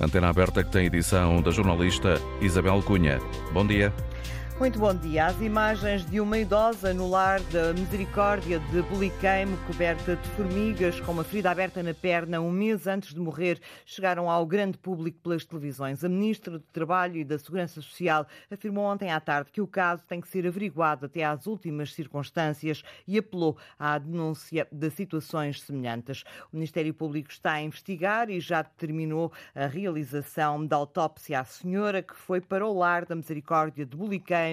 Antena aberta que tem edição da jornalista Isabel Cunha. Bom dia. Muito bom dia. As imagens de uma idosa no lar da Misericórdia de Buliqueime, coberta de formigas, com uma ferida aberta na perna, um mês antes de morrer, chegaram ao grande público pelas televisões. A Ministra do Trabalho e da Segurança Social afirmou ontem à tarde que o caso tem que ser averiguado até às últimas circunstâncias e apelou à denúncia de situações semelhantes. O Ministério Público está a investigar e já determinou a realização da autópsia à senhora, que foi para o lar da Misericórdia de Buliqueime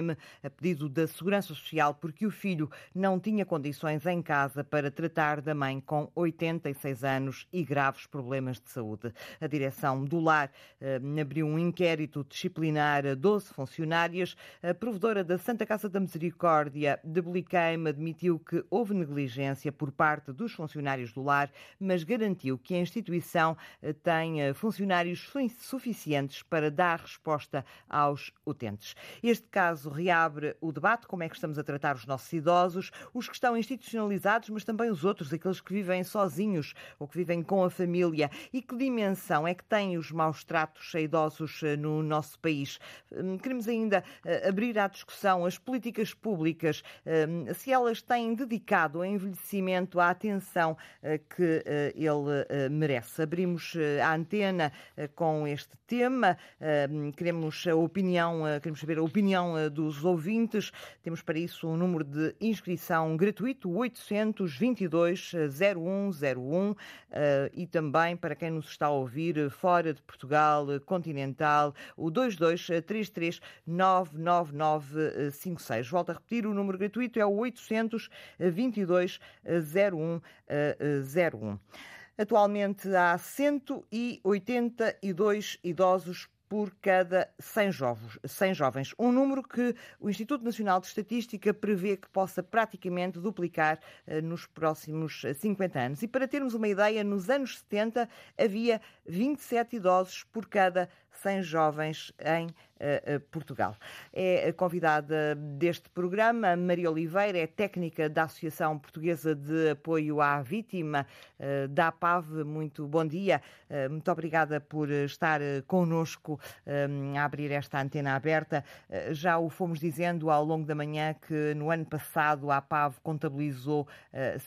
a pedido da Segurança Social porque o filho não tinha condições em casa para tratar da mãe com 86 anos e graves problemas de saúde. A direção do lar eh, abriu um inquérito disciplinar a 12 funcionárias. A provedora da Santa Casa da Misericórdia de Bliqueime admitiu que houve negligência por parte dos funcionários do lar, mas garantiu que a instituição eh, tem funcionários suficientes para dar resposta aos utentes. Este caso caso, reabre o debate como é que estamos a tratar os nossos idosos, os que estão institucionalizados, mas também os outros, aqueles que vivem sozinhos ou que vivem com a família. E que dimensão é que têm os maus tratos a idosos eh, no nosso país? Hum, queremos ainda eh, abrir à discussão as políticas públicas, hum, se elas têm dedicado ao envelhecimento a atenção eh, que ele merece. Abrimos a antena com este tema, hum, queremos a opinião, queremos saber a opinião dos ouvintes. Temos para isso um número de inscrição gratuito, 822 0101 e também para quem nos está a ouvir fora de Portugal continental, o 2233 99956. Volto a repetir, o número gratuito é o 822 0101. Atualmente há 182 idosos por cada 100 jovens, 100 jovens. Um número que o Instituto Nacional de Estatística prevê que possa praticamente duplicar uh, nos próximos 50 anos. E para termos uma ideia, nos anos 70 havia 27 idosos por cada 100 jovens em uh, Portugal. É convidada deste programa Maria Oliveira, é técnica da Associação Portuguesa de Apoio à Vítima uh, da APAV. Muito bom dia. Uh, muito obrigada por estar connosco a abrir esta antena aberta. Já o fomos dizendo ao longo da manhã que no ano passado a APAV contabilizou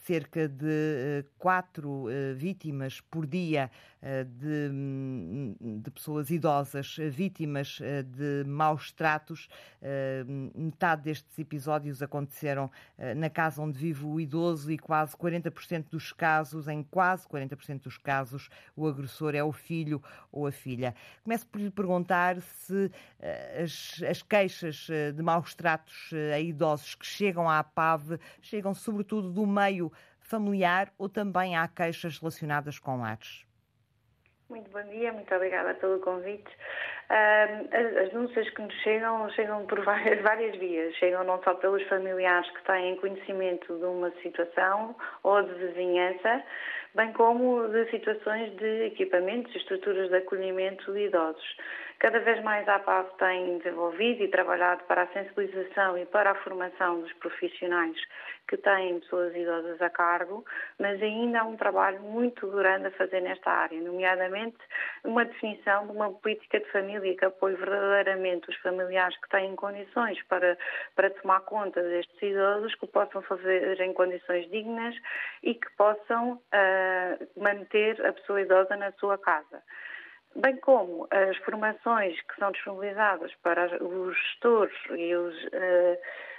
cerca de quatro vítimas por dia de, de pessoas idosas vítimas de de maus tratos. Eh, metade destes episódios aconteceram eh, na casa onde vive o idoso e quase 40% dos casos, em quase 40% dos casos, o agressor é o filho ou a filha. Começo por lhe perguntar se eh, as, as queixas de maus tratos a idosos que chegam à PAV chegam sobretudo do meio familiar ou também há queixas relacionadas com lares? Muito bom dia, muito obrigada pelo convite. Uh, as denúncias que nos chegam, chegam por várias, várias vias. Chegam não só pelos familiares que têm conhecimento de uma situação ou de vizinhança, bem como de situações de equipamentos e estruturas de acolhimento de idosos. Cada vez mais a APAV tem desenvolvido e trabalhado para a sensibilização e para a formação dos profissionais que têm pessoas idosas a cargo, mas ainda há um trabalho muito grande a fazer nesta área, nomeadamente uma definição de uma política de família que apoie verdadeiramente os familiares que têm condições para, para tomar conta destes idosos, que possam fazer em condições dignas e que possam uh, manter a pessoa idosa na sua casa bem como as formações que são disponibilizadas para os gestores e os uh,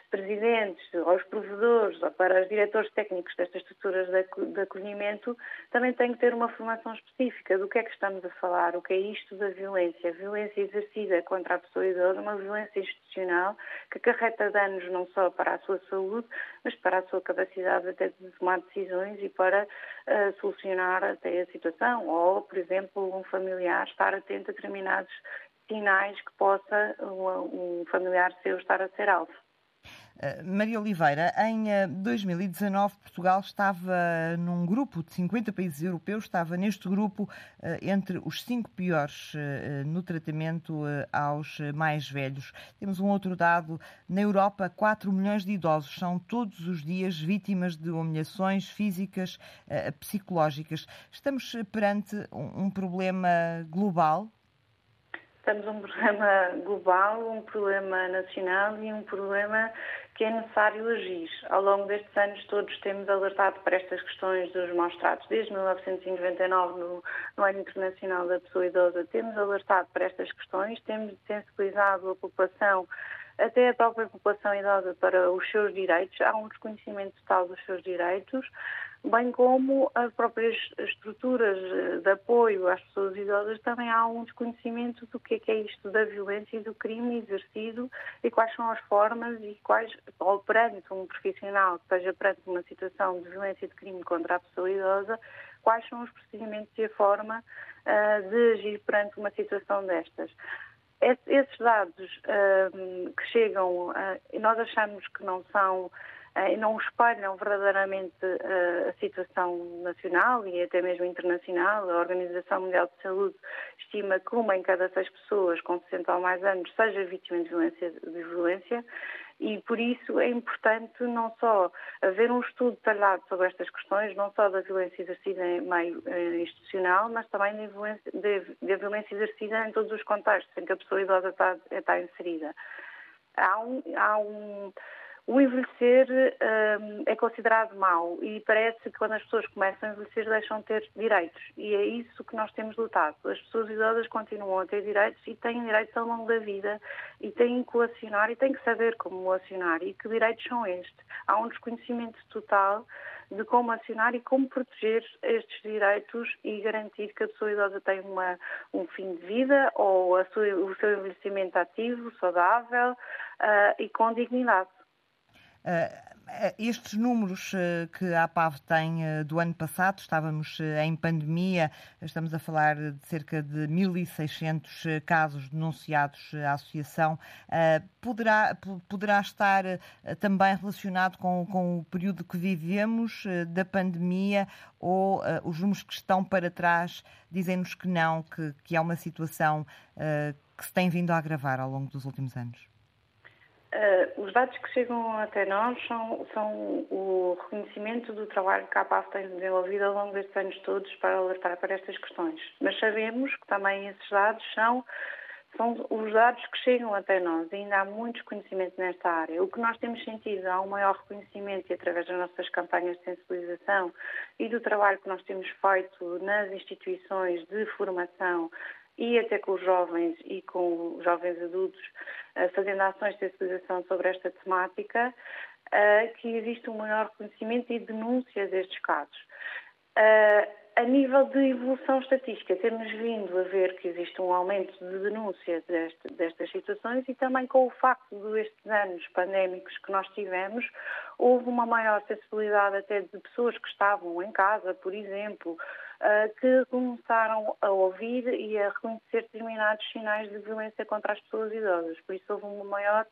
presidentes, aos provedores ou para os diretores técnicos destas estruturas de acolhimento, também têm que ter uma formação específica do que é que estamos a falar, o que é isto da violência. A violência exercida contra a pessoa idosa, uma violência institucional que acarreta danos não só para a sua saúde, mas para a sua capacidade até de tomar decisões e para uh, solucionar até a situação. Ou, por exemplo, um familiar estar atento a determinados sinais que possa um, um familiar seu estar a ser alvo. Eh, Maria Oliveira, em 2019 eh, Portugal estava num grupo de 50 países europeus, estava neste grupo eh, entre os cinco piores no tratamento aos mais velhos. Temos um outro dado, na Europa 4 milhões de idosos são todos os dias vítimas de humilhações físicas, psicológicas. Estamos perante um problema global temos um problema global, um problema nacional e um problema que é necessário agir. Ao longo destes anos todos temos alertado para estas questões dos maus tratos. Desde 1999, no, no Ano Internacional da Pessoa Idosa, temos alertado para estas questões, temos sensibilizado a população até a própria população idosa para os seus direitos, há um desconhecimento total dos seus direitos, bem como as próprias estruturas eh, de apoio às pessoas idosas também há um desconhecimento do que é, que é isto da violência e do crime exercido e quais são as formas e quais, ou perante um profissional que esteja perante uma situação de violência e de crime contra a pessoa idosa, quais são os procedimentos e a forma uh, de agir perante uma situação destas. Esses dados uh, que chegam, uh, nós achamos que não são e não espalham verdadeiramente a situação nacional e até mesmo internacional. A Organização Mundial de Saúde estima que uma em cada seis pessoas com 60 ou mais anos seja vítima de violência, de violência e por isso é importante não só haver um estudo detalhado sobre estas questões, não só da violência exercida em meio eh, institucional, mas também da violência, violência, exercida em todos os contextos em que a pessoa idosa está, está inserida. Há um, há um o envelhecer um, é considerado mau e parece que quando as pessoas começam a envelhecer deixam de ter direitos e é isso que nós temos lutado. As pessoas idosas continuam a ter direitos e têm direitos ao longo da vida e têm que coacionar e têm que saber como coacionar e que direitos são estes. Há um desconhecimento total de como acionar e como proteger estes direitos e garantir que a pessoa idosa tem uma, um fim de vida ou sua, o seu envelhecimento ativo, saudável uh, e com dignidade. Eh, eh, estes números eh, que a APAV tem do ano passado, estávamos em pandemia, estamos a falar de cerca de 1.600 casos denunciados à Associação, poderá, poderá estar também relacionado com, com o período que vivemos da pandemia ou os números que estão para trás dizem-nos que não, que, que é uma situação que se tem vindo a agravar ao longo dos últimos anos? Uh, os dados que chegam até nós são, são, o reconhecimento do trabalho que a APAF tem desenvolvido ao longo destes anos todos para alertar para estas questões. Mas sabemos que também esses dados são, são os dados que chegam até nós. Ainda há muito desconhecimento nesta área. O que nós temos sentido, há um maior reconhecimento e através das nossas campanhas de sensibilização e do trabalho que nós temos feito nas instituições de formação e até com os jovens e com os jovens adultos, eh, fazendo ações de sensibilização sobre esta temática, eh, que existe um maior conhecimento e denúncia destes casos. Eh, a nível de evolução estatística, temos vindo a ver que existe um aumento de denúncia deste, destas situações e também com o facto de estes anos pandémicos que nós tivemos, houve uma maior sensibilidade até de pessoas que estavam em casa, por exemplo, que começaram a ouvir e a reconhecer determinados sinais de violência contra as pessoas idosas. Por isso houve uma maior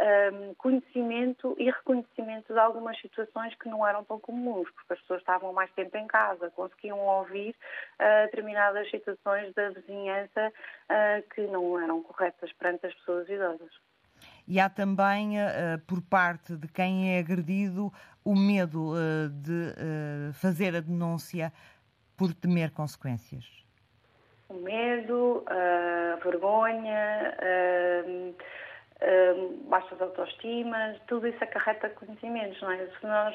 um, conhecimento e reconhecimento de algumas situações que não eram tão comuns, porque as pessoas estavam mais tempo em casa, conseguiam ouvir uh, determinadas situações da vizinhança uh, que não eram corretas perante as pessoas idosas. E há também, uh, por parte de quem é agredido, o medo de fazer a denúncia por temer consequências? O medo, a vergonha, baixas autoestimas, tudo isso acarreta conhecimentos, não é? Se nós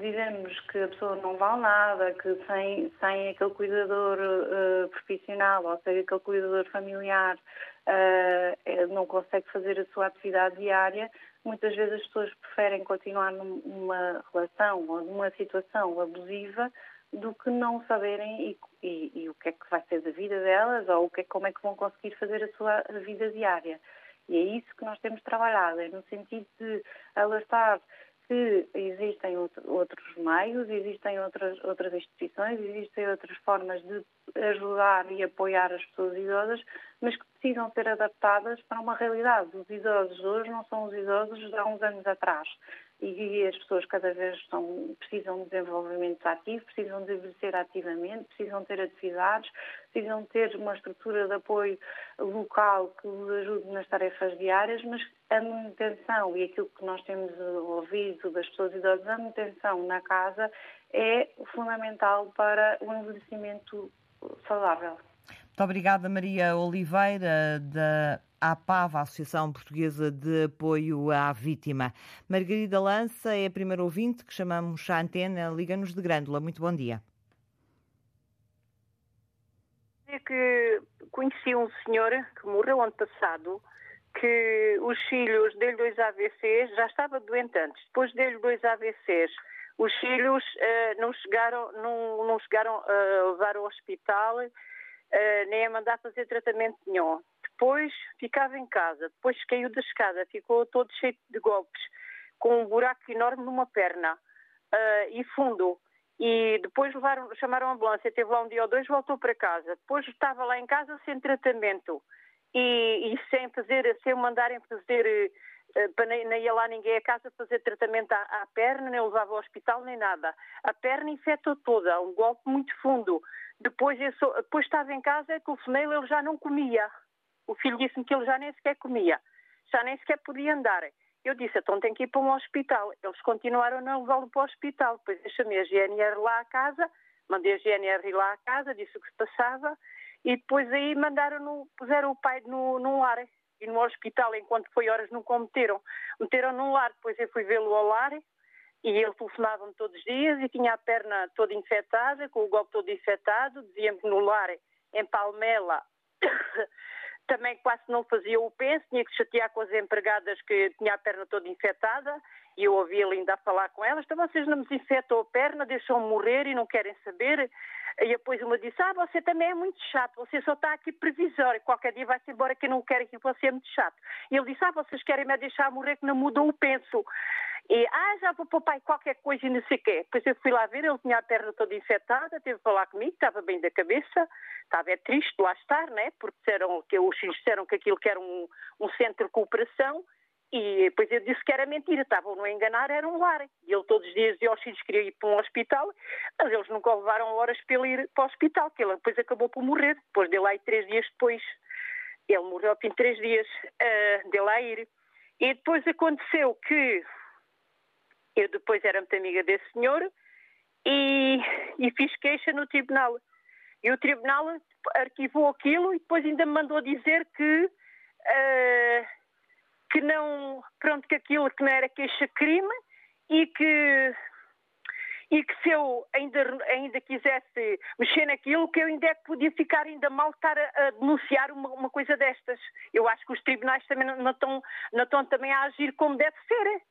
dizemos que a pessoa não vale nada, que sem, sem aquele cuidador uh, profissional ou sem aquele cuidador familiar uh, não consegue fazer a sua atividade diária, muitas vezes as pessoas preferem continuar numa relação ou numa situação abusiva do que não saberem e, e, e, o que é que vai ser da vida delas ou o que é, como é que vão conseguir fazer a sua vida diária. E é isso que nós temos trabalhado, é no sentido de alertar que existem outros meios, existem outras, outras instituições, existem outras formas de ajudar e apoiar as pessoas idosas, mas que precisam ser adaptadas para uma realidade. Os idosos hoje não são os idosos de há uns anos atrás e as pessoas cada vez precisam de desenvolvimento ativo, precisam de envelhecer ativamente, precisam ter atividades, precisam ter uma estrutura de apoio local que os ajude nas tarefas diárias, mas a manutenção e aquilo que nós temos ouvido das pessoas idosas, a manutenção na casa é fundamental para o envelhecimento saudável. Muito obrigada, Maria Oliveira, da APAV, a Associação Portuguesa de Apoio à Vítima. Margarida Lança é a primeira ouvinte que chamamos à antena. Liga-nos de Grândola. Muito bom dia. É que conheci um senhor que morreu ano passado, que os filhos dele dois AVCs, já estava doente antes, depois dele dois AVCs, os filhos uh, não chegaram, não, não chegaram a levar ao hospital, uh, nem a mandar fazer tratamento nenhum. Depois ficava em casa, depois caiu da escada, ficou todo cheio de golpes, com um buraco enorme numa perna uh, e fundo. E depois levaram, chamaram a ambulância, teve lá um dia ou dois, voltou para casa. Depois estava lá em casa sem tratamento e, e sem fazer, sem mandarem fazer, uh, para nem, nem ia lá ninguém a casa fazer tratamento à, à, perna, nem levava ao hospital, nem nada. A perna infectou toda, um golpe muito fundo. Depois, eu sou, depois estava em casa, telefonei, ele já não comia. O filho disse-me que ele já nem sequer comia, já nem sequer podia andar. Eu disse, então tem que ir para um hospital. Eles continuaram a não levá-lo para o hospital. Depois deixa-me a GNR lá à casa, mandei a GNR lá à casa, disse o que se passava, e depois aí mandaram no, puseram o pai no, no lar. E no hospital, enquanto foi horas, nunca o meteram. No lar, depois eu fui vê-lo ao lar, e ele telefonava-me todos os dias e tinha a perna toda infectada, com o golpe todo infectado, dizia-me que no lar, em Palmela, também quase não fazia o penso, tinha que chatear com as empregadas que tinha a perna toda infectada e eu ouvi ele ainda a falar com elas, então vocês não me desinfetam a perna, deixam-me morrer e não querem saber. E depois uma disse, ah, você também é muito chato, você só está aqui previsório, qualquer dia vai-se embora que não quero que você é muito chato. E ele disse, ah, vocês querem me deixar morrer que não mudou o penso. E, ah, já vou para o pai qualquer coisa e não sei o quê. Depois eu fui lá ver, ele tinha a perna toda infectada, teve que falar comigo, estava bem da cabeça, estava é triste lá estar, né? Porque disseram, que os filhos disseram que aquilo que era um, um centro de cooperação e depois eu disse que era mentira, estavam a enganar, era um lar. E ele todos os dias dizia aos filhos que queria ir para um hospital, mas eles nunca levaram horas para ele ir para o hospital, que ele depois acabou por morrer, depois dele ir três dias depois. Ele morreu ao fim de três dias uh, dele lá ir. E depois aconteceu que eu depois era muito amiga desse senhor e, e fiz queixa no tribunal. E o tribunal arquivou aquilo e depois ainda me mandou dizer que, uh, que não, pronto, que aquilo que não era queixa-crime e que e que se eu ainda, ainda quisesse mexer naquilo, que eu ainda é que podia ficar ainda mal estar a, a denunciar uma, uma, coisa destas. Eu acho que os tribunais também não, estão, não estão também a agir como deve ser,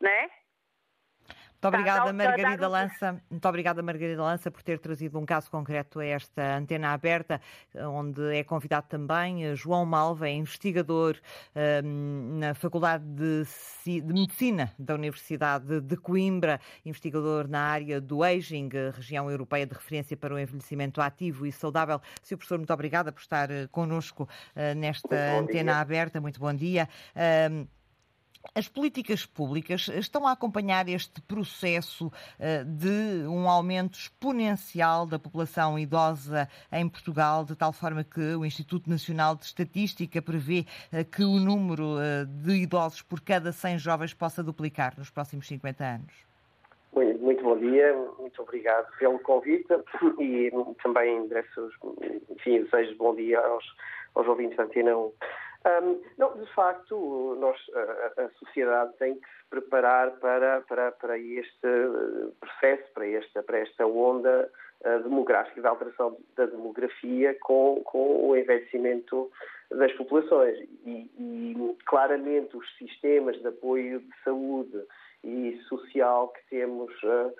não é? Muito obrigada, Margarida Lança. Muito obrigada, Margarida Lança, por ter trazido um caso concreto a esta antena aberta, onde é convidado também eh, João Malva, é investigador um, na Faculdade de, de, Medicina da Universidade de Coimbra, investigador na área do aging, região europeia de referência para o envelhecimento ativo e saudável. Sr. Professor, muito obrigada por estar eh, connosco uh, nesta antena aberta. Muito bom dia. Um, as políticas públicas estão a acompanhar este processo eh, de um aumento exponencial da população idosa em Portugal, de tal forma que o Instituto Nacional de Estatística prevê eh, que o número eh, de idosos por cada 100 jovens possa duplicar nos próximos 50 anos. Muito bom dia, muito obrigado pelo convite e também endereço, enfim, desejo bom dia aos, aos ouvintes da Antena 1. Um, não, de facto, nós, a, a, sociedade tem que se preparar para, para, para este processo, para esta, para esta onda uh, demográfica, da alteração da demografia com, com o envelhecimento das populações. E, e, claramente os sistemas de apoio de saúde e social que temos uh,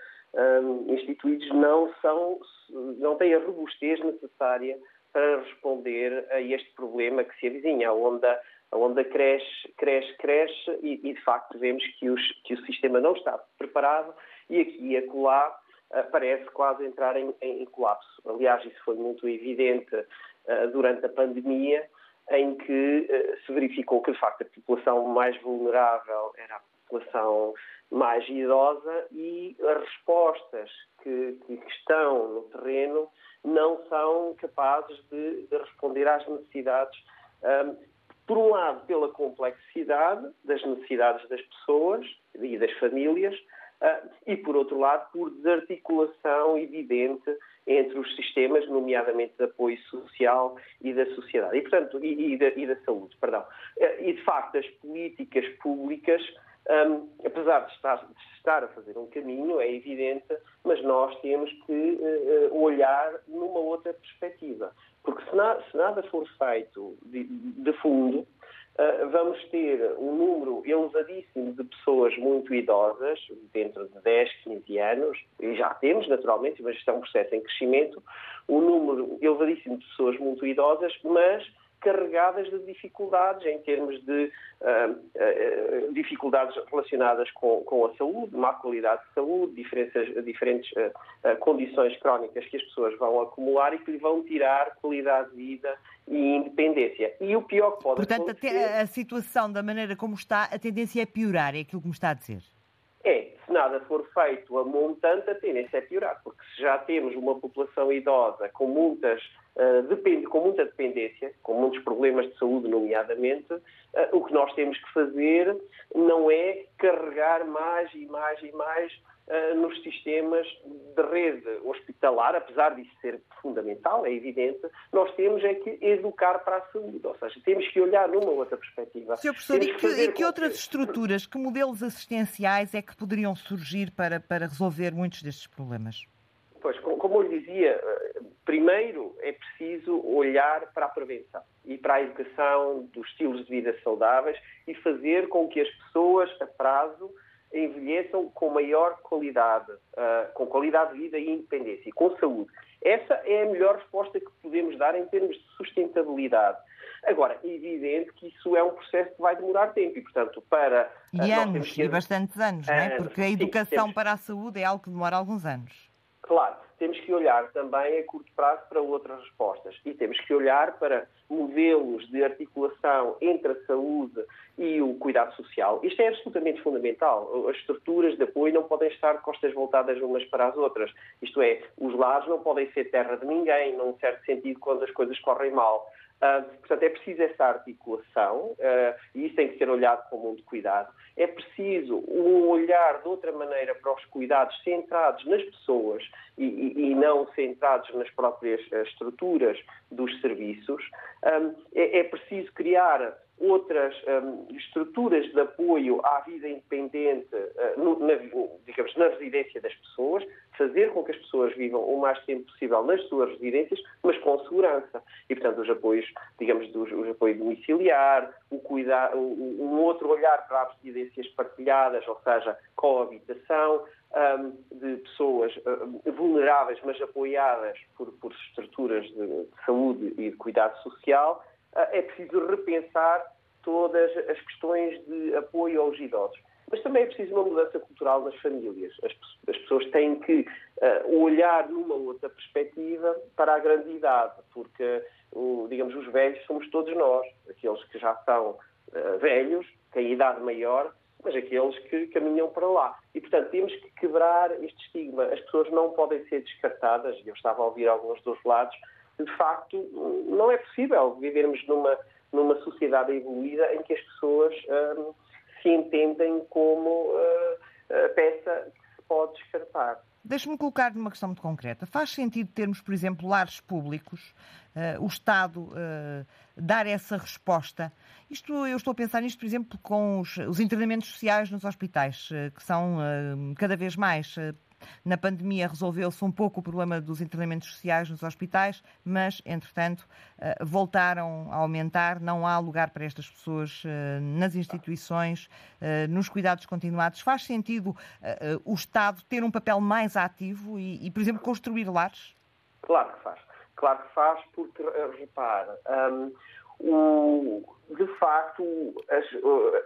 um, instituídos não, são, não têm a robustez necessária para responder a este problema que se avizinha. A onda, a onda cresce, cresce, cresce e, e de facto vemos que, os, que, o sistema não está preparado e aqui e acolá uh, parece quase entrar em, em, colapso. Aliás, isso foi muito evidente uh, durante a pandemia, em que uh, se verificou que de facto a população mais vulnerável era a população mais idosa e as respostas que, que estão no terreno não são capazes de, de responder às necessidades, um, por um lado, pela complexidade das necessidades das pessoas e das famílias, uh, e, por outro lado, por desarticulação evidente entre os sistemas, nomeadamente de apoio social e da sociedade, e, portanto, e, e, da, e da, saúde, perdão. E, de facto, as políticas públicas, um, apesar de estar, de estar, a fazer um caminho, é evidente, mas nós temos que uh, olhar numa outra perspectiva. Porque se, na, se nada for feito de, de fundo, Uh, vamos ter um número elevadíssimo de pessoas muito idosas, dentro de 10, 15 anos, e já temos, naturalmente, mas isto é um processo em crescimento, um número elevadíssimo de pessoas muito idosas, mas carregadas de dificuldades em termos de uh, uh, dificuldades relacionadas com, com, a saúde, má qualidade de saúde, diferentes, diferentes uh, condições crónicas que as pessoas vão acumular e que lhe vão tirar qualidade de vida e independência. E o pior que pode Portanto, acontecer... até a situação da maneira como está, a tendência é piorar, é aquilo que me está a dizer. É, nada for feito a montante, a tendência é piorar, porque se já temos uma população idosa com muitas Uh, depende, com muita dependência, com muitos problemas de saúde, nomeadamente, uh, o que nós temos que fazer não é carregar mais e mais e mais uh, nos sistemas de rede hospitalar, apesar disso ser fundamental, é evidente, nós temos é que educar para a saúde, ou seja, temos que olhar numa outra perspectiva. Sr. Professor, e que, e que outras estruturas, que modelos assistenciais é que poderiam surgir para, para resolver muitos destes problemas? Pois, como eu lhe dizia, primeiro é preciso olhar para a prevenção e para a educação dos estilos de vida saudáveis e fazer com que as pessoas, a prazo, envelheçam com maior qualidade, uh, com qualidade de vida e independência, e com saúde. Essa é a melhor resposta que podemos dar em termos de sustentabilidade. Agora, é evidente que isso é um processo que vai demorar tempo e, portanto, para... E anos, que... e bastantes anos, não é? Porque a educação sim, temos... para a saúde é algo que demora alguns anos. Claro, temos que olhar também a curto prazo para outras respostas e temos que olhar para modelos de articulação entre a saúde e o cuidado social. Isto é absolutamente fundamental. As estruturas de apoio não podem estar costas voltadas umas para as outras. Isto é, os lares não podem ser terra de ninguém, num certo sentido, quando as coisas correm mal. Uh, portanto, é preciso essa articulação uh, e isso tem que ser olhado com muito cuidado. É preciso um olhar de outra maneira para os cuidados centrados nas pessoas e, e, e não centrados nas próprias uh, estruturas dos serviços. Um, é, é preciso criar outras um, estruturas de apoio à vida independente, uh, no, na, digamos, na residência das pessoas, fazer com que as pessoas vivam o mais tempo possível nas suas residências, mas com segurança. E, portanto, os apoios, digamos, dos, os apoios domiciliar, o cuidar, um outro olhar para as residências partilhadas, ou seja, coabitação, um, de pessoas um, vulneráveis, mas apoiadas por, por estruturas de, de saúde e de cuidado social, é preciso repensar todas as questões de apoio aos idosos. Mas também é preciso uma mudança cultural nas famílias. As, as pessoas têm que uh, olhar numa outra perspectiva para a grande idade, porque, digamos, os velhos somos todos nós, aqueles que já são uh, velhos, têm idade maior, mas aqueles que caminham para lá. E, portanto, temos que quebrar este estigma. As pessoas não podem ser descartadas, eu estava a ouvir alguns dos lados, de facto, não é possível vivermos numa, numa sociedade evoluída em que as pessoas um, se entendem como uh, a peça que se pode descartar. Deixe-me colocar numa questão muito concreta. Faz sentido termos, por exemplo, lares públicos, uh, o Estado uh, dar essa resposta? Isto, eu estou a pensar nisto, por exemplo, com os, os internamentos sociais nos hospitais, uh, que são cada vez mais na pandemia resolveu-se um pouco o problema dos internamentos sociais nos hospitais, mas, entretanto, eh, voltaram a aumentar. Não há lugar para estas pessoas eh, nas instituições, eh, nos cuidados continuados. Faz sentido o Estado ter um papel mais ativo e, por exemplo, construir lares? Claro que faz. Claro que faz, porque, repara, um, o, de facto, as,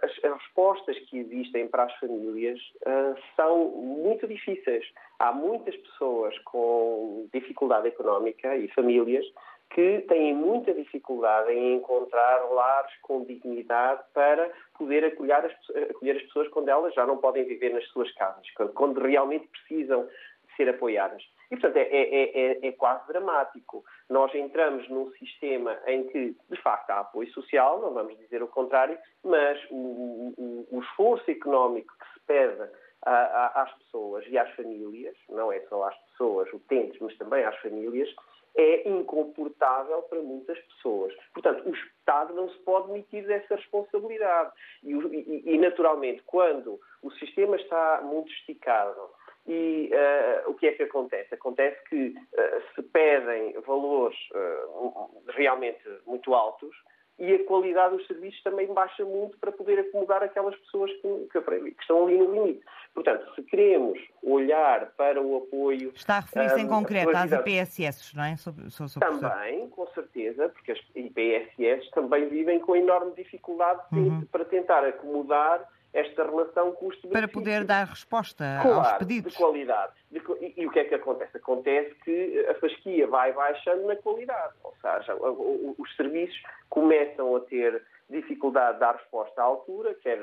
as, as, respostas que existem para as famílias uh, são muito difíceis. Há muitas pessoas com dificuldade económica e famílias que têm muita dificuldade em encontrar lares com dignidade para poder acolher as, acolher as pessoas quando elas já não podem viver nas suas casas, quando, quando realmente precisam ser apoiadas. E, portanto, é, é, é, é, quase dramático. Nós entramos num sistema em que, de facto, há apoio social, não vamos dizer o contrário, mas o, o, o esforço económico que se pede às pessoas e às famílias, não é só às pessoas utentes, mas também às famílias, é incomportável para muitas pessoas. Portanto, o Estado não se pode demitir dessa responsabilidade. E, e, e naturalmente, quando o sistema está muito esticado e uh, o que é que acontece? Acontece que uh, se pedem valores uh, realmente muito altos e a qualidade dos serviços também baixa muito para poder acomodar aquelas pessoas que, que, que estão ali no limite. Portanto, se queremos olhar para o apoio. Está a referir-se um, em concreto às IPSS, não é? Sobre, sobre, também, com certeza, porque as IPSS também vivem com enorme dificuldade uhum. para tentar acomodar esta relação custo-benefício. Para poder dar resposta claro, aos pedidos. de qualidade. De, e, e, o que é que acontece? Acontece que a fasquia vai baixando na qualidade, ou seja, os serviços começam a ter dificuldade de dar resposta à altura, quer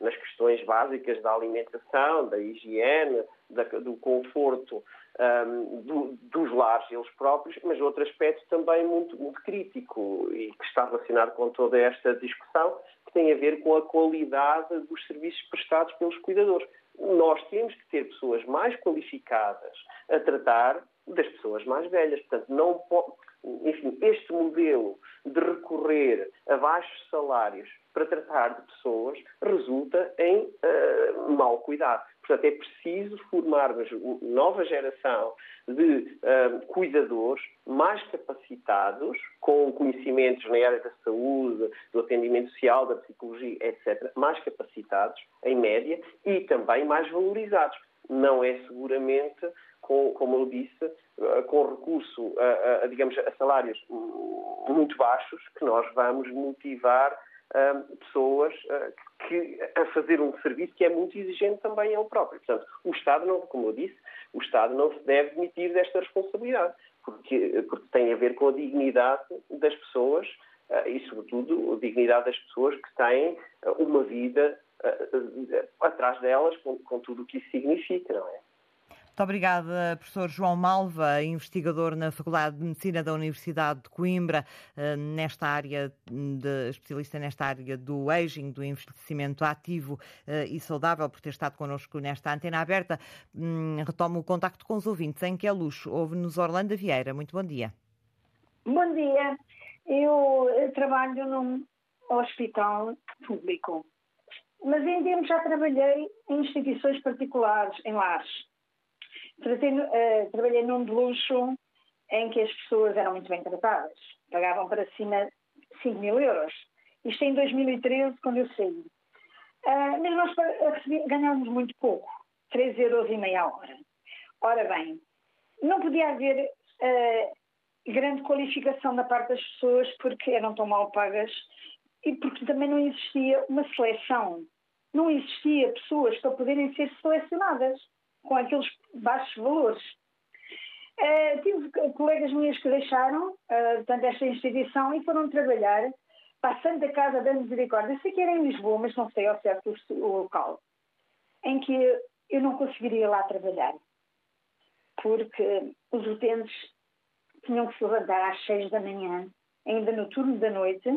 nas questões básicas da alimentação, da higiene, da, do conforto um, do, dos lares eles próprios, mas outro aspecto também muito, muito crítico e que está relacionado com toda esta discussão, tem a ver com a qualidade dos serviços prestados pelos cuidadores. Nós temos que ter pessoas mais qualificadas a tratar das pessoas mais velhas. Portanto, não pode, enfim, este modelo de recorrer a baixos salários para tratar de pessoas resulta em uh, mau cuidado. Portanto, é preciso formarmos nova geração de uh, cuidadores mais capacitados, com conhecimentos na área da saúde, do atendimento social, da psicologia, etc., mais capacitados, em média, e também mais valorizados. Não é seguramente com, como eu disse, eh, com recurso a, a, digamos, a salários muito baixos que nós vamos motivar uh, pessoas uh, que, a fazer um serviço que é muito exigente também ele próprio. Portanto, o Estado, não, como eu disse, o Estado não se deve demitir desta responsabilidade, porque, porque tem a ver com a dignidade das pessoas uh, e, sobretudo, a dignidade das pessoas que têm uma vida atrás delas, com, com tudo o que isso significa, não é? Muito obrigada, professor João Malva, investigador na Faculdade de Medicina da Universidade de Coimbra, eh, nesta área, de, especialista nesta área do aging, do envelhecimento ativo eh, e saudável, por ter estado connosco nesta antena aberta. Hum, retomo o contacto com os ouvintes em que é luxo. Ouve-nos Orlando Vieira. Muito bom dia. Bom dia. Eu trabalho num hospital público, mas em tempo já trabalhei em instituições particulares, em lares Tratei, uh, trabalhei num de luxo em que as pessoas eram muito bem tratadas. Pagavam para cima 5 mil euros. Isto em 2013, quando eu saí. Uh, mas nós ganhávamos muito pouco, 3 euros e meia hora. Ora bem, não podia haver uh, grande qualificação da parte das pessoas porque eram tão mal pagas e porque também não existia uma seleção. Não existia pessoas para poderem ser selecionadas com aqueles baixos valores. Uh, tive colegas minhas que deixaram, uh, portanto, esta instituição e foram trabalhar para a Santa Casa da Misericórdia. Sei que era em Lisboa, mas não sei ao certo o, o local, em que eu não conseguiria lá trabalhar, porque os utentes tinham que se levantar às seis da manhã, ainda no turno da noite,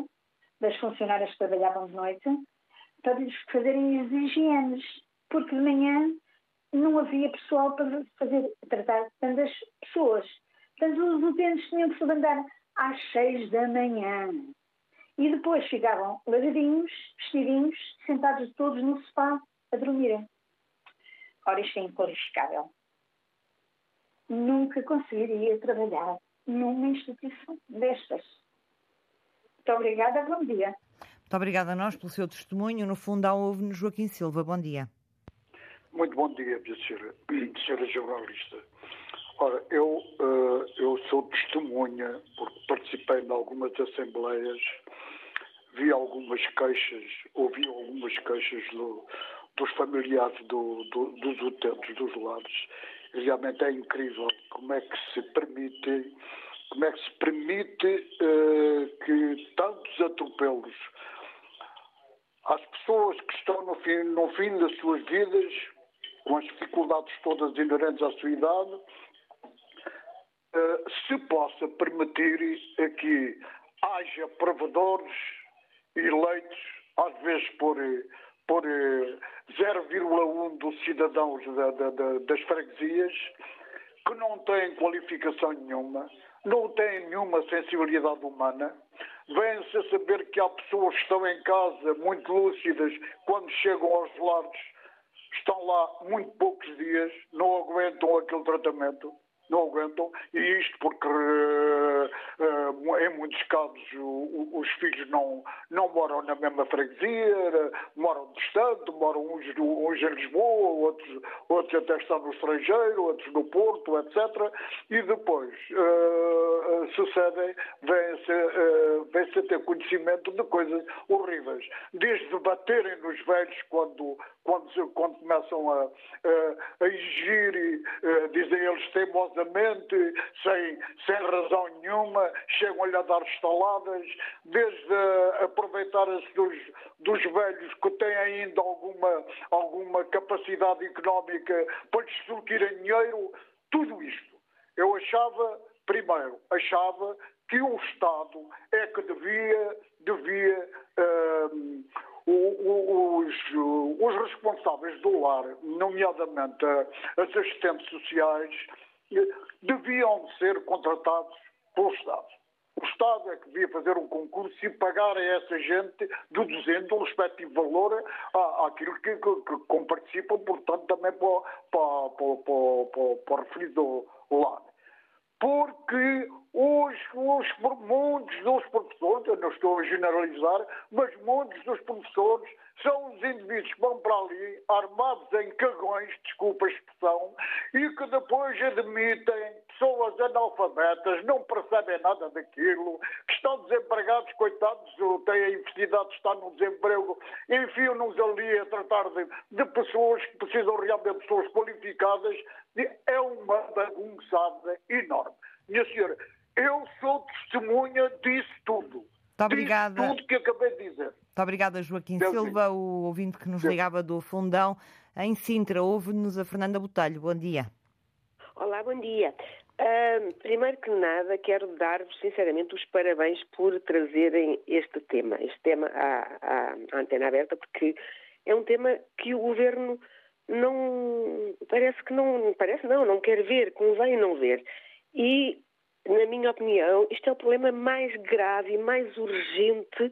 das funcionárias que trabalhavam de noite, para lhes fazerem as higienes, porque de manhã não havia pessoal para fazer, tratar tantas pessoas. Portanto, os utentes tinham que se levantar às seis da manhã. E depois ficavam lavadinhos, vestidinhos, sentados todos no sofá a dormirem. Ora, isto é inqualificável. Nunca conseguiria trabalhar numa instituição destas. Muito obrigada, bom dia. Muito obrigada a nós pelo seu testemunho. No fundo, há ouve-nos Joaquim Silva. Bom dia. Muito bom dia, minha senhora, senhora jornalista. Ora, eu, uh, eu sou testemunha, porque participei em algumas assembleias, vi algumas queixas, ouvi algumas queixas do, dos familiares do, do, dos utentes dos lares. Realmente é incrível como é que se permite, como é que se permite uh, que tantos atropelos às pessoas que estão no fim, no fim das suas vidas com as dificuldades todas inerentes à sua idade, eh, se possa permitir que haja provedores eleitos, às vezes por, por 0,1 eh, dos cidadãos da, da, da, das freguesias que não têm qualificação nenhuma, não têm nenhuma sensibilidade humana, vêm-se a saber que há pessoas que estão em casa muito lúcidas quando chegam aos lares, estão lá muito poucos dias, não aguentam aquele tratamento não aguentam, e isto porque uh, uh, em muitos casos o, os filhos não, não moram na mesma freguesia, moram distante, moram uns, uns em Lisboa, outros, outros até estão no estrangeiro, outros no Porto, etc. E depois uh, sucedem, vêm-se uh, vêm a ter conhecimento de coisas horríveis, desde baterem nos velhos quando, quando, quando começam a, a, a exigir, dizem eles sem, sem razão nenhuma, chegam-lhe a dar estaladas, desde aproveitar-se dos, dos velhos que têm ainda alguma, alguma capacidade económica para lhes surtirem dinheiro, tudo isto. Eu achava, primeiro, achava que o Estado é que devia, devia uh, os, os, responsáveis do lar, nomeadamente as assistentes sociais, deviam ser contratados pelo Estado. O Estado é que devia fazer um concurso e pagar a essa gente, deduzindo o respectivo valor àquilo que, que, que comparticipam, portanto, também para, para, para, para, para o referido lado. Porque os, os, muitos dos professores, eu não estou a generalizar, mas muitos dos professores são os indivíduos que vão para ali armados em cagões, desculpa a expressão, e que depois admitem pessoas analfabetas, não percebem nada daquilo, que estão desempregados, coitados, têm a infelicidade de estar no desemprego, enfiam-nos ali a tratar de, de pessoas que precisam realmente de pessoas qualificadas. É uma bagunçada enorme. Minha senhora, eu sou testemunha disso tudo. Muito obrigada. Disso tudo que acabei de dizer. Muito obrigada, Joaquim Deus Silva, o ouvinte que nos ligava do Fundão. Em Sintra, ouve-nos a Fernanda Botelho. Bom dia. Olá, bom dia. Uh, primeiro que nada, quero dar-vos sinceramente os parabéns por trazerem este tema, este tema à, à, à, antena aberta, porque é um tema que o governo não parece que não parece não, não quer ver, convém não ver. E na minha opinião, isto é o problema mais grave e mais urgente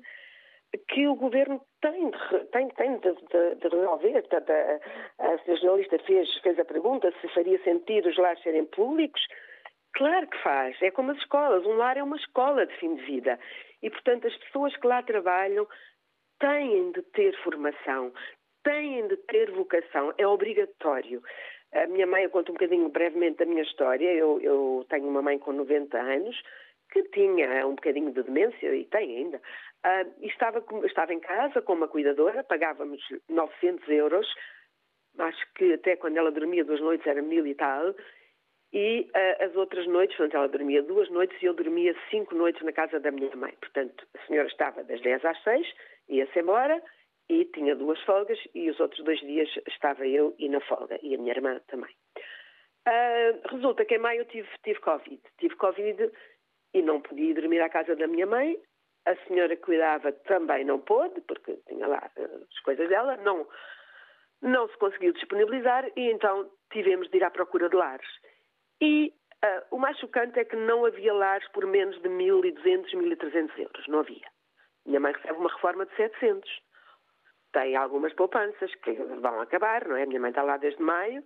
que o governo tem de, tem, tem de, de, de resolver. Portanto, a, a, jornalista fez, fez a pergunta se faria sentido os lares serem públicos. Claro que faz. É como as escolas. Um lar é uma escola de fim de vida. E, portanto, as pessoas que lá trabalham têm de ter formação, têm de ter vocação. É obrigatório. A minha mãe, eu conto um bocadinho brevemente a minha história. Eu, eu tenho uma mãe com 90 anos que tinha um bocadinho de demência, e tem ainda, uh, e estava, estava em casa com uma cuidadora, pagávamos 900 euros, acho que até quando ela dormia duas noites era mil e tal, e uh, as outras noites, portanto, ela dormia duas noites e eu dormia cinco noites na casa da minha mãe. Portanto, a senhora estava das 10 às 6, ia-se embora e tinha duas folgas e os outros dois dias estava eu e na folga, e a minha irmã também. Uh, resulta que em maio eu tive, tive Covid. Tive Covid e não podia dormir à casa da minha mãe. A senhora que cuidava também não pôde, porque tinha lá uh, as coisas dela. Não, não se conseguiu disponibilizar e então tivemos de ir à procura de lares. E uh, o mais chocante é que não havia lares por menos de 1.200, 1.300 euros. Não havia. Minha mãe recebe uma reforma de 700. Tem algumas poupanças que vão acabar, não é? Minha mãe está lá desde maio.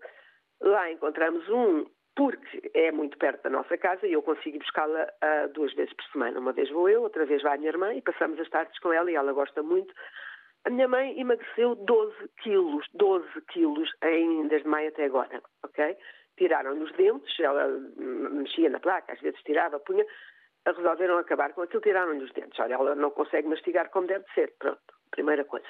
Lá encontramos um, porque é muito perto da nossa casa e eu consigo buscá-la uh, duas vezes por semana. Uma vez vou eu, outra vez vai a minha irmã e passamos as tardes com ela e ela gosta muito. A minha mãe emagreceu 12 quilos, 12 quilos em, desde maio até agora, ok? tiraram-lhe os dentes, ela mexia na placa, às vezes tirava, punha, resolveram acabar com aquilo, tiraram-lhe os dentes. Olha, ela não consegue mastigar como deve ser, pronto, primeira coisa.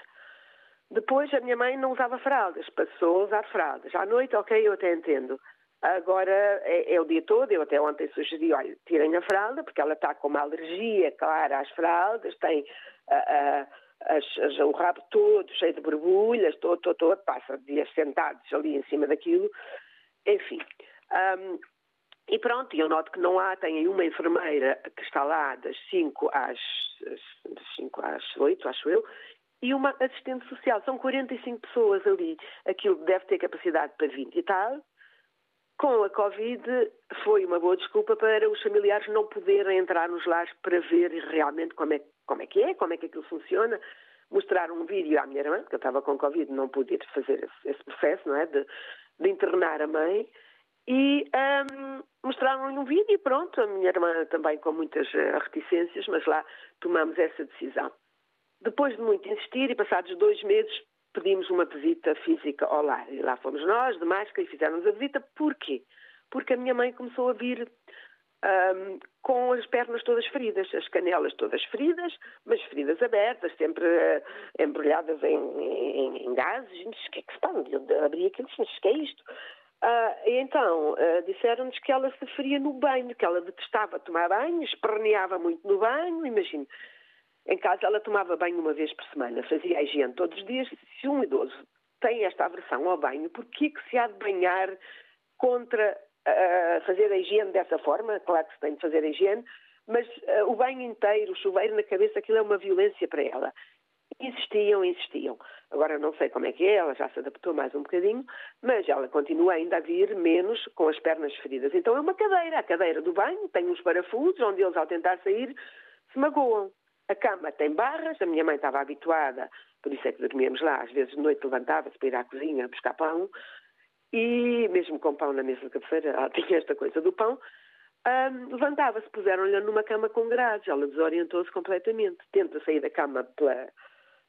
Depois a minha mãe não usava fraldas, passou a usar fraldas. À noite, ok, eu até entendo. Agora é, é, o dia todo, eu até ontem sugeri, olha, tirem a fralda, porque ela está com uma alergia clara às fraldas, tem as, as, o rabo todo cheio de borbulhas, todo, todo, todo, passa dias sentados ali em cima daquilo. Enfim. Um, e pronto, eu noto que não há, tem aí uma enfermeira que está lá das 5 às, das 5 às 8, acho eu, e uma assistente social. São 45 pessoas ali. Aquilo deve ter capacidade para 20 e tal. Com a Covid, foi uma boa desculpa para os familiares não poderem entrar nos lares para ver realmente como é, como é que é, como é que aquilo funciona. Mostrar um vídeo à minha irmã, porque eu estava com Covid, não podia fazer esse, esse processo, não é? De, de internar a mãe e um, mostraram-lhe um vídeo e pronto, a minha irmã também com muitas eh, reticências, mas lá tomamos essa decisão. Depois de muito insistir e passados dois meses pedimos uma visita física ao lar. E lá fomos nós, de máscara, e fizemos a visita. Porquê? Porque a minha mãe começou a vir um, com as pernas todas feridas, as canelas todas feridas, mas feridas abertas, sempre uh, embrulhadas em, em, em gases. O que é que se está? Eu abri aquilo o que é isto? Uh, então, uh, disseram-nos que ela se feria no banho, que ela detestava tomar banho, esperneava muito no banho, imagine. Em casa ela tomava banho uma vez por semana, fazia a higiene todos os dias. Se um idoso tem esta aversão ao banho, por que se há de banhar contra uh, fazer a higiene dessa forma? Claro que se tem de fazer a higiene, mas o banho inteiro, o chuveiro na cabeça, aquilo é uma violência para ela. Insistiam, insistiam. Agora não sei como é que é, ela já se adaptou mais um bocadinho, mas ela continua ainda a vir menos com as pernas feridas. Então é uma cadeira, a cadeira do banho, tem uns parafusos onde eles ao tentar sair se magoam. A cama tem barras, a minha mãe estava habituada, por isso é que dormíamos lá, às vezes de noite levantava-se para ir à cozinha buscar pão, e mesmo com pão na mesa de cabeceira, ela tinha esta coisa do pão, um, levantava-se, puseram-lhe numa cama com grades, ela desorientou-se completamente, tenta sair da cama pela,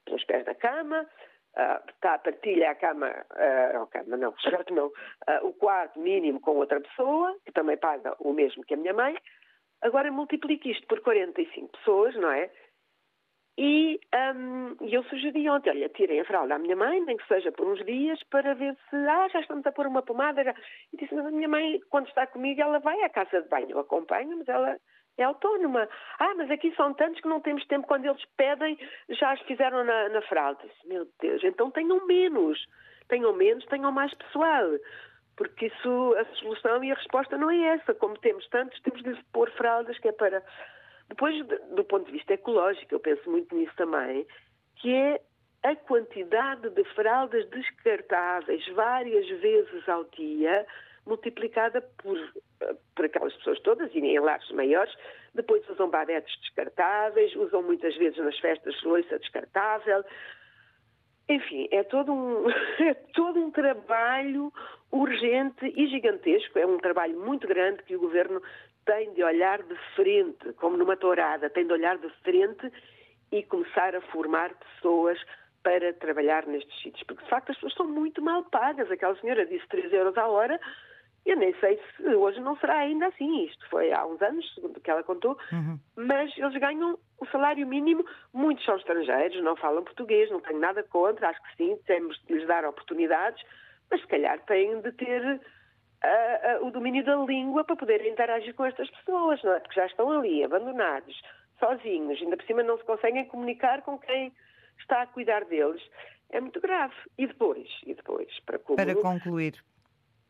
pelos pés da cama, uh, está, partilha a cama, uh, a cama não, certo não, uh, o quarto mínimo com outra pessoa, que também paga o mesmo que a minha mãe. Agora multiplique isto por 45 pessoas, não é? E um, eu sugeri ontem, olha, tirem a fralda à minha mãe, nem que seja por uns dias, para ver se, ah, já estamos a pôr uma pomada. Já. E disse, mas a minha mãe, quando está comigo, ela vai à casa de banho, eu acompanho, mas ela é autónoma. Ah, mas aqui são tantos que não temos tempo. Quando eles pedem, já as fizeram na, na fralda. Meu Deus, então tenham menos. Tenham menos, tenham mais pessoal. Porque isso, a solução e a resposta não é essa. Como temos tantos, temos de pôr fraldas que é para. Depois, do ponto de vista ecológico, eu penso muito nisso também, que é a quantidade de fraldas descartáveis várias vezes ao dia multiplicada por, por aquelas pessoas todas, e em lares maiores, depois usam baretes descartáveis, usam muitas vezes nas festas loiça descartável. Enfim, é todo, um, é todo um trabalho urgente e gigantesco, é um trabalho muito grande que o Governo tem de olhar de frente, como numa tourada, tem de olhar de frente e começar a formar pessoas para trabalhar nestes sítios, porque de facto as pessoas são muito mal pagas. Aquela senhora disse 3 euros a hora, eu nem sei se hoje não será ainda assim. Isto foi há uns anos, segundo o que ela contou, uhum. mas eles ganham o salário mínimo. Muitos são estrangeiros, não falam português, não tenho nada contra, acho que sim, temos de lhes dar oportunidades, mas se calhar têm de ter uh, uh, o domínio da língua para poderem interagir com estas pessoas, não é? Porque já estão ali, abandonados, sozinhos, ainda por cima não se conseguem comunicar com quem está a cuidar deles. É muito grave. E depois, e depois, para, para concluir,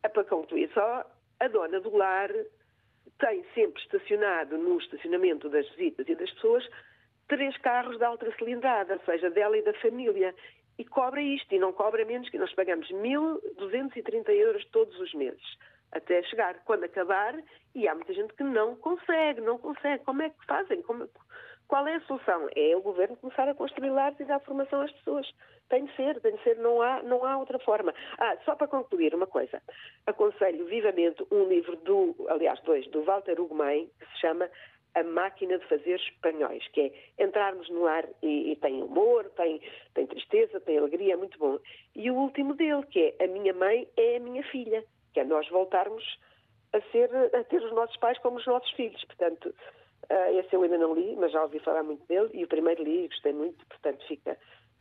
é para concluir só, a dona do lar tem sempre estacionado no estacionamento das visitas e das pessoas três carros de alta cilindrada, ou seja, dela e da família. E cobra isto, e não cobra menos que nós pagamos 1.230 euros todos os meses, até chegar. Quando acabar, e há muita gente que não consegue, não consegue. Como é que fazem? Como, qual é a solução? É o governo começar a construir lares e dar formação às pessoas. Tem de ser, tem de ser, não há, não há outra forma. Ah, só para concluir uma coisa. Aconselho vivamente um livro do, aliás, dois, do Walter Ugumem, que se chama A Máquina de Fazer Espanhóis, que é entrarmos no ar e, e, tem humor, tem, tem tristeza, tem alegria, é muito bom. E o último dele, que é A Minha Mãe é a Minha Filha, que é nós voltarmos a, ser, a ter os nossos pais como os nossos filhos. Portanto, uh, esse eu ainda não li, mas já ouvi falar muito dele, e o primeiro li e gostei muito, portanto fica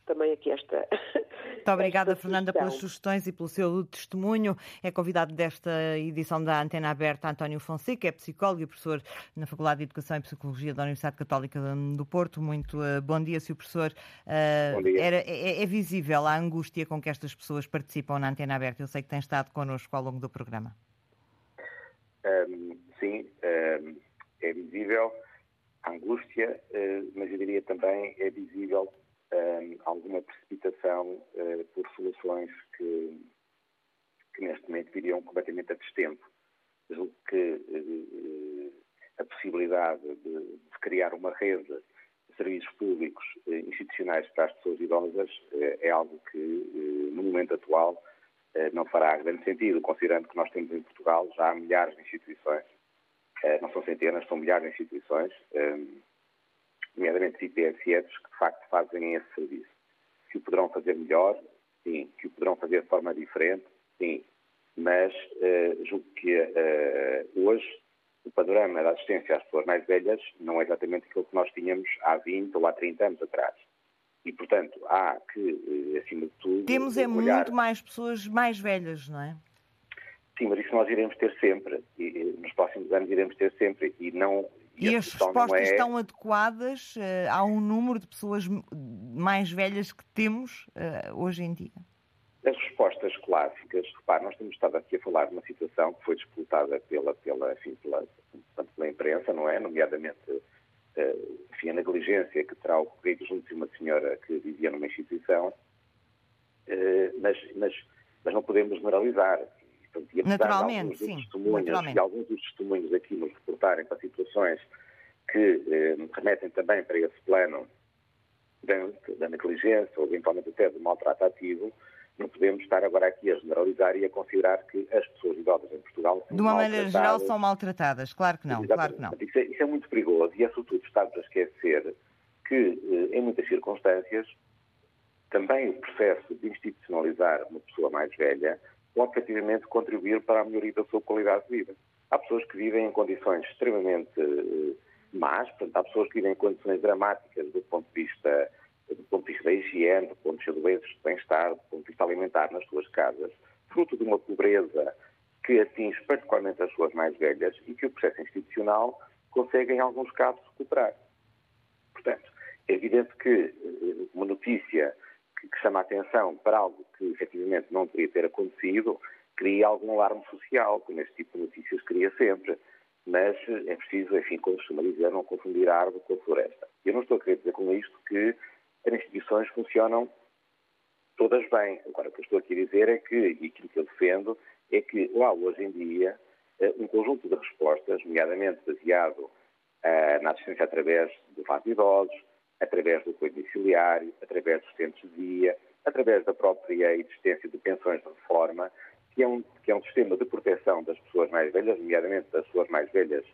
também aqui esta. Muito obrigada, esta Fernanda, pelas sugestões e pelo seu testemunho. É convidado desta edição da Antena Aberta António Fonseca, é psicólogo e professor na Faculdade de Educação e Psicologia da Universidade Católica do Porto. Muito uh, bom dia, Sr. Professor. Uh, era, é, é, visível a angústia com que estas pessoas participam na Antena Aberta. Eu sei que tem estado connosco ao longo do programa. Um, sim, um, é visível a angústia, uh, mas eu diria também é visível um, alguma precipitação uh, por soluções que, que neste momento viriam completamente a destempo. Julgo que uh, a possibilidade de, de, criar uma rede de serviços públicos uh, institucionais para as pessoas idosas é algo que, no momento atual, não fará grande sentido, considerando que nós temos em Portugal já milhares de instituições, não são centenas, são milhares de instituições, nomeadamente IPSEs, que de facto fazem esse serviço. Que o poderão fazer melhor, sim. Que o poderão fazer de forma diferente, sim. Mas uh, julgo que uh, hoje o panorama da assistência às pessoas mais velhas não é exatamente aquilo que nós tínhamos há 20 ou há 30 anos atrás. E, portanto, há que, eh, acima de tudo. Temos é olhar... muito mais pessoas mais velhas, não é? Sim, mas isso nós iremos ter sempre. E, nos próximos anos iremos ter sempre. E não, e, as respostas é... estão adequadas uh, a um número de pessoas mais velhas que temos uh, hoje em dia? As respostas clássicas, repare, nós temos estado aqui a falar de uma situação que foi disputada pela, pela, enfim, pela, pela imprensa, não é? Nomeadamente, uh, enfim, a negligência que terá ocorrido junto de uma senhora que vivia numa instituição, mas, mas, mas não podemos generalizar. Portanto, e naturalmente, sim. Naturalmente. E alguns dos testemunhos aqui nos reportarem para situações que eh, remetem também para esse plano da, da negligência ou eventualmente até do maltrato ativo, não podemos estar agora aqui a generalizar e a considerar que as pessoas idosas em Portugal são De uma maneira geral são maltratadas, claro que não, claro que não. Isso é, isso é, muito perigoso e é sobretudo estarmos a esquecer que, eh, em muitas circunstâncias, também o processo de institucionalizar uma pessoa mais velha pode efetivamente contribuir para a melhoria da sua qualidade de vida. Há pessoas que vivem em condições extremamente uh, más, portanto, há pessoas que vivem em condições dramáticas do ponto de vista do ponto de vista da higiene, do ponto de vista do bem-estar, do ponto de vista alimentar nas suas casas, fruto de uma pobreza que atinge particularmente as pessoas mais velhas e que o processo institucional consegue, em alguns casos, recuperar. Portanto, é evidente que eh, uma notícia que, que chama a atenção para algo que efetivamente não deveria ter acontecido, cria algum alarme social, como este tipo de notícias cria sempre. Mas é preciso, enfim, como costuma dizer, não confundir a árvore com a floresta. Eu não estou a querer dizer com isto que as instituições funcionam todas bem. Agora, o que eu estou aqui a dizer é que, e aquilo que eu defendo, é que há hoje em dia eh, um conjunto de respostas, nomeadamente baseado uh, na assistência através do vaso de idosos, através do apoio domiciliário, através dos centros de dia, através da própria existência de pensões de reforma, que é um, que é um sistema de proteção das pessoas mais velhas, nomeadamente das pessoas mais velhas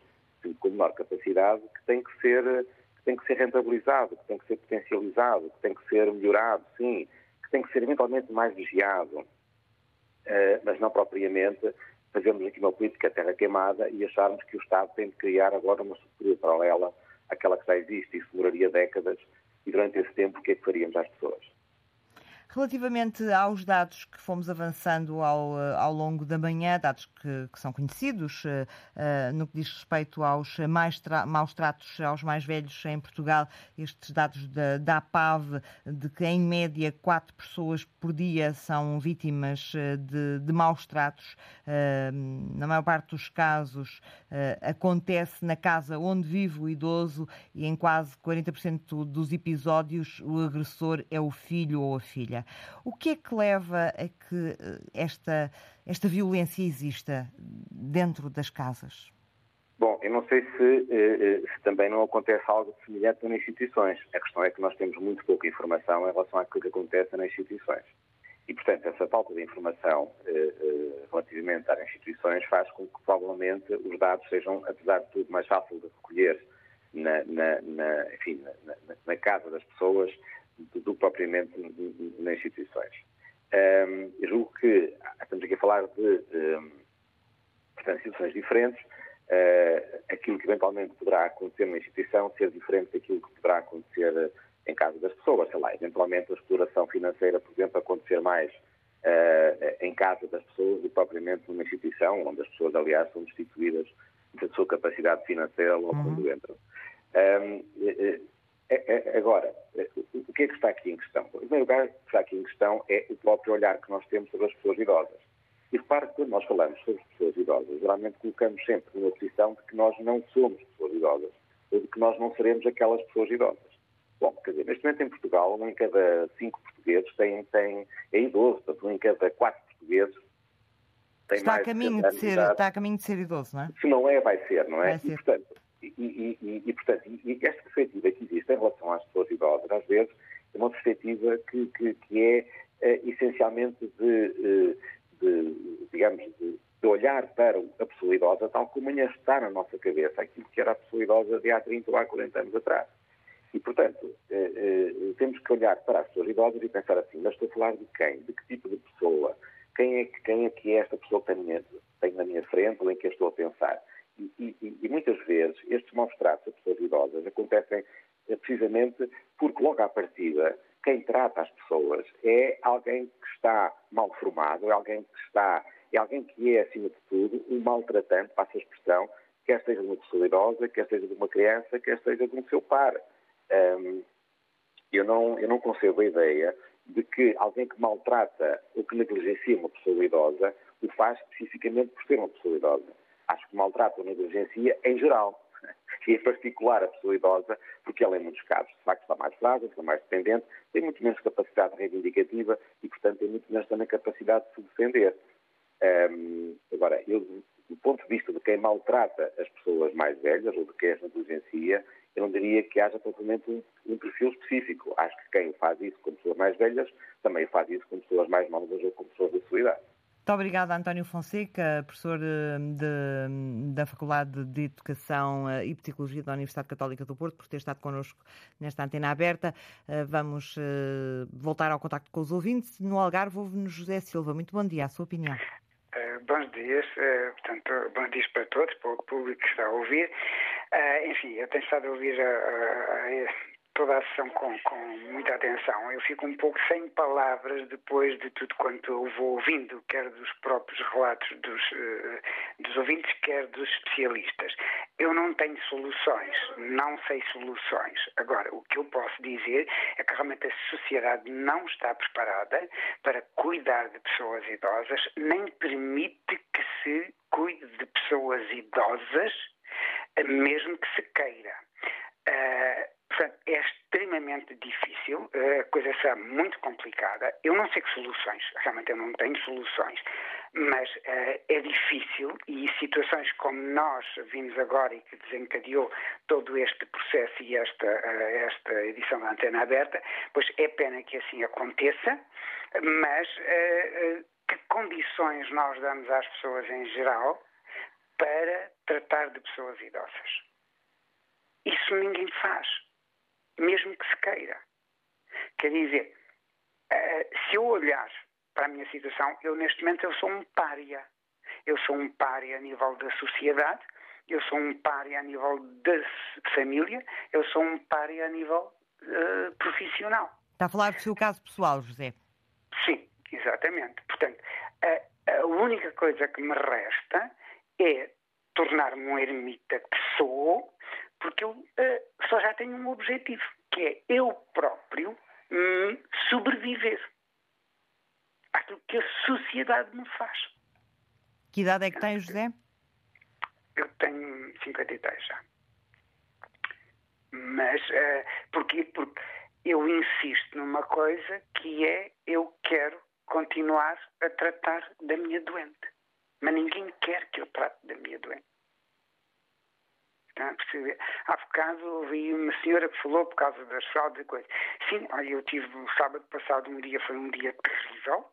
com menor capacidade, que tem que ser que tem que ser rentabilizado, que tem que ser potencializado, que tem que ser melhorado, sim, que tem que ser eventualmente mais vigiado, uh, mas não propriamente fazermos aqui uma política terra queimada e acharmos que o Estado tem de criar agora uma estrutura paralela àquela que já existe. Isso demoraria décadas e durante esse tempo o que é que faríamos às pessoas? Relativamente aos dados que fomos avançando ao, eh, ao longo da manhã, dados que, que são conhecidos, uh, uh, no que diz respeito aos mais tra maus tratos aos mais velhos em Portugal, estes dados da, da APAV, de que em média quatro pessoas por dia são vítimas de, de maus tratos, uh, na maior parte dos casos acontece na casa onde vive o idoso e em quase 40% dos episódios o agressor é o filho ou a filha. O que é que leva a que eh, esta, esta violência exista dentro das casas? Bom, eu não sei se, eh, eh, se, também não acontece algo semelhante nas instituições. A questão é que nós temos muito pouca informação em relação àquilo que acontece nas instituições. E, portanto, essa falta de informação relativamente às instituições faz com que, provavelmente, os dados sejam, apesar de tudo, mais fáceis de recolher na, na, na enfim, na, casa das pessoas do, do propriamente nas instituições. Um, eu julgo que estamos aqui a falar de um, portanto, instituições diferentes. Uh, aquilo que eventualmente poderá acontecer na instituição ser diferente daquilo que poderá acontecer em casa das pessoas. Sei lá, eventualmente a exploração financeira, por exemplo, acontecer mais uh, em casa das pessoas do que propriamente numa instituição, onde as pessoas, aliás, são destituídas da sua capacidade financeira logo uhum. quando entram. Um, agora, o que é que está aqui em questão? Em primeiro lugar, o que está aqui em questão é o próprio olhar que nós temos sobre as pessoas idosas. E repare que quando nós falamos sobre as pessoas idosas, geralmente colocamos sempre numa posição de que nós não somos pessoas idosas, ou de que nós não seremos aquelas pessoas idosas. Bom, quer dizer, neste momento em Portugal, um em cada cinco portugueses tem, tem, é idoso, portanto, um em cada quatro portugueses tem está mais a caminho de de ser, está a caminho de ser idoso, não é? Se não é, vai ser, não é? Vai ser. E, portanto, e, e- e- e, portanto, esta perspectiva que existe em relação às pessoas idosas, às vezes, é uma perspectiva que, que- que é eh, essencialmente de, eh, de, digamos, de, de olhar para a pessoa idosa tal como ainda está na nossa cabeça, aquilo que era a pessoa idosa de há 30 ou há 40 anos atrás. E, portanto, eh, eh, temos que olhar para as pessoas idosas e pensar assim, mas estou a falar de quem? De que tipo de pessoa? Quem é, que- quem é que é esta pessoa que tenho, minha- tenho na minha frente ou em que estou a pensar? E, e- e muitas vezes estes maus tratos a pessoas idosas acontecem precisamente porque logo à partida quem trata as pessoas é alguém que está mal formado, é alguém que está, é alguém que é, acima de tudo, um maltratante, passa a expressão, quer seja de uma pessoa idosa, quer seja de uma criança, quer seja de um seu par. Ahm, eu não, eu não concebo a ideia de que alguém que maltrata ou que negligencia uma pessoa idosa o faz especificamente por ser uma pessoa idosa. Acho que maltrata ou negligencia em geral. E em particular a pessoa idosa, porque ela, em muitos casos, de facto, está mais frágil, está mais dependente, tem muito menos capacidade reivindicativa e, portanto, tem muito menos também capacidade de se defender. Ahm, agora, eu, do ponto de vista de quem maltrata as pessoas mais velhas ou de quem as negligencia, eu não diria que haja propriamente um, um perfil específico. Acho que quem faz isso com pessoas mais velhas também faz isso com pessoas mais novas ou com pessoas da sua idade. Muito obrigada, António Fonseca, professor eh, de- da Faculdade de Educação eh, e Psicologia da Universidade Católica do Porto, por ter estado connosco nesta antena aberta. Eh, Vamos voltar ao contacto com os ouvintes. No Algarve, ouve-nos José Silva. Muito bom dia, a sua opinião. Eh, bons dias, portanto, bons dias para todos, para o público que está a ouvir. Enfim, eu tenho estado a ouvir a- a- a- toda a sessão com, com muita atenção. Eu fico um pouco sem palavras depois de tudo quanto eu vou ouvindo, quer dos próprios relatos dos, eh, dos ouvintes, quer dos especialistas. Eu não tenho soluções, não sei soluções. Agora, o que eu posso dizer é que realmente a sociedade não está preparada para cuidar de pessoas idosas, nem permite que se cuide de pessoas idosas, mesmo que se queira. Eh, portanto, é extremamente difícil, eh, a coisa será muito complicada. Eu não sei que soluções, realmente eu não tenho soluções, mas eh, é difícil e situações como nós vimos agora e que desencadeou todo este processo e esta, eh, esta edição da Antena Aberta, pois é pena que assim aconteça, mas eh, que condições nós damos às pessoas em geral para tratar de pessoas idosas? Isso ninguém faz, mesmo que se queira. Quer dizer, eh, se eu olhar para a minha situação, eu neste momento eu sou um pária. Eu sou um pária a nível da sociedade, eu sou um pária a nível da família, eu sou um pária a nível eh, profissional. Está a falar do seu caso pessoal, José. Sim, exatamente. Portanto, a, a única coisa que me resta é tornar-me um ermita que sou, porque eu eh, só já tenho um objetivo, que é eu próprio hum, sobreviver àquilo que a sociedade me faz. Que idade é que tem, José? Eu tenho 53 já. Mas eh, porquê? Porque eu insisto numa coisa que é eu quero continuar a tratar da minha doente. Mas ninguém quer que eu trate da minha doente. Está a perceber? Há bocado ouvi uma senhora que falou por causa das fraudes e coisas. Sim, olha, eu tive o sábado passado um dia, foi um dia terrível,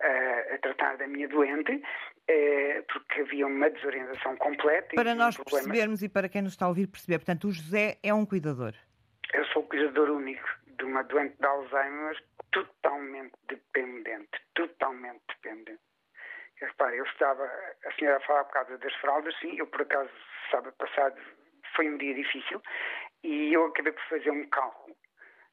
eh, a tratar da minha doente, eh, porque havia uma desorientação completa. Para um nós problema. percebermos e para quem nos está a ouvir perceber, portanto, o José é um cuidador. Eu sou o cuidador único de uma doente de Alzheimer totalmente dependente, totalmente dependente. Repare, eu estava, a senhora a falar por causa das fraldas, sim, eu por acaso, sábado passado, foi um dia difícil e eu acabei por fazer um cálculo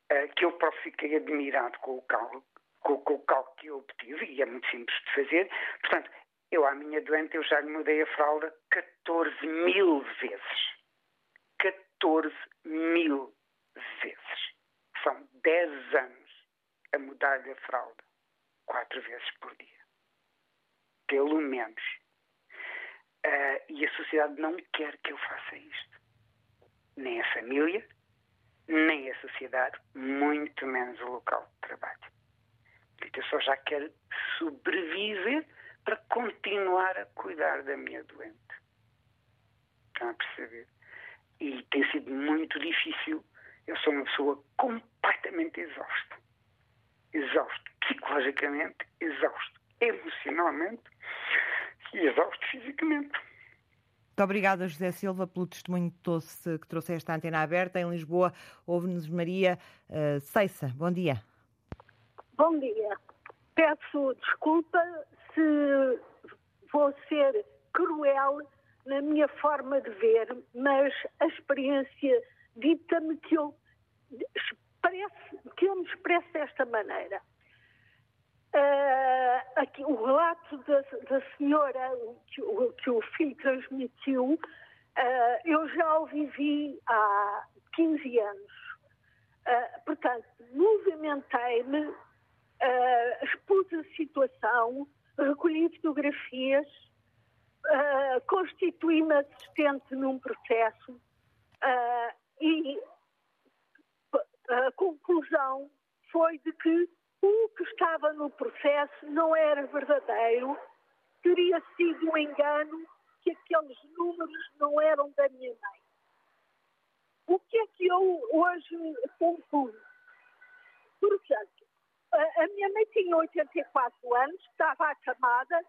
eh, que eu próprio fiquei admirado com o cálculo, com, com o cálculo que eu obtive e é muito simples de fazer. Portanto, eu à minha doente eu já lhe mudei a fralda 14 mil vezes. 14 mil vezes. São 10 anos a mudar-lhe a fralda. Quatro vezes por dia. Pelo menos. Ah, e a sociedade não quer que eu faça isto. Nem a família, nem a sociedade, muito menos o local de trabalho. Eu só já quero sobreviver para continuar a cuidar da minha doente. Estão a perceber? E tem sido muito difícil. Eu sou uma pessoa completamente exausta. Exausto psicologicamente, exausto emocionalmente e exausto fisicamente. Muito obrigada, José Silva, pelo testemunho que trouxe, que trouxe esta antena aberta. Em Lisboa, ouve-nos Maria uh, Ceissa. Bom dia. Bom dia. Peço desculpa se vou ser cruel na minha forma de ver, mas a experiência dita-me que eu, que eu me expresso desta maneira. Uh, aqui, o relato da, da senhora que o, que o, filho transmitiu, uh, eu já o vivi há 15 anos. Uh, portanto, movimentei-me, expus a situação, recolhi fotografias, constituí-me assistente num processo e a conclusão foi de que o que estava no processo não era verdadeiro, teria sido um engano, que aqueles números não eram da minha mãe. O que é que eu hoje concluo? Portanto, a minha mãe tinha 84 anos, estava acamada,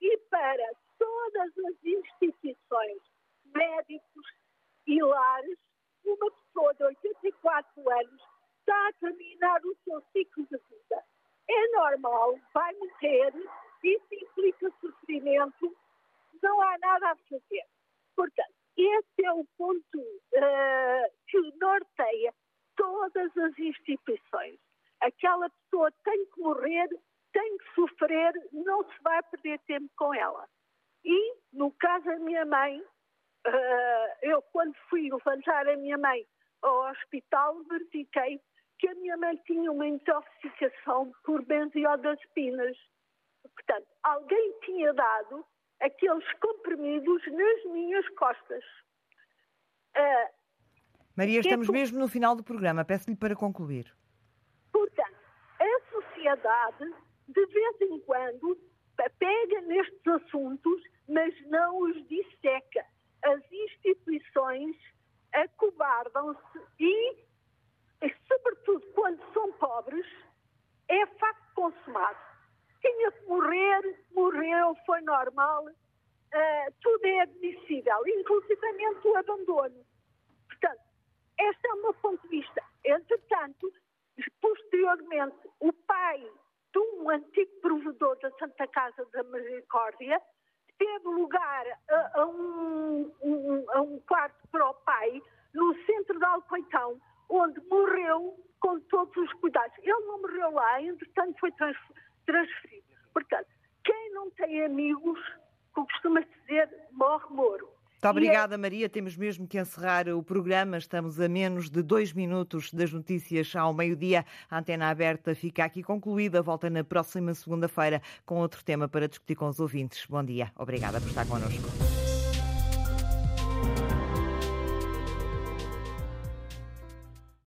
e para todas as instituições, médicos e lares, uma pessoa de 84 anos está a terminar o seu ciclo de vida. É normal, vai morrer, isso implica sofrimento, não há nada a fazer. Portanto, esse é o ponto uh, que norteia todas as instituições. Aquela pessoa tem que morrer, tem que sofrer, não se vai perder tempo com ela. E, no caso da minha mãe, uh, eu quando fui levantar a minha mãe ao hospital, verifiquei que a minha mãe tinha uma intoxicação por benzodiazepinas. Portanto, alguém tinha dado aqueles comprimidos nas minhas costas. Uh, Maria, estamos é por... mesmo no final do programa. Peço-lhe para concluir. Portanto, a sociedade, de vez em quando, pega nestes assuntos, mas não os disseca. As instituições acobardam-se e e sobretudo quando são pobres, é facto consumado. Tinha que morrer, morreu, foi normal, uh, tudo é admissível, inclusive o abandono. Portanto, este é o meu ponto de vista. Entretanto, posteriormente, o pai de um antigo provedor da Santa Casa da Misericórdia teve lugar a, a, um, um, a um quarto para o pai no centro de Alcoitão, onde morreu com todos os cuidados. Ele não morreu lá, entretanto foi transferido. Portanto, quem não tem amigos, como costuma dizer, morre moro. Muito obrigada, é... Maria. Temos mesmo que encerrar o programa. Estamos a menos de dois minutos das notícias ao meio-dia. A antena aberta fica aqui concluída. Volta na próxima segunda-feira com outro tema para discutir com os ouvintes. Bom dia. Obrigada por estar connosco.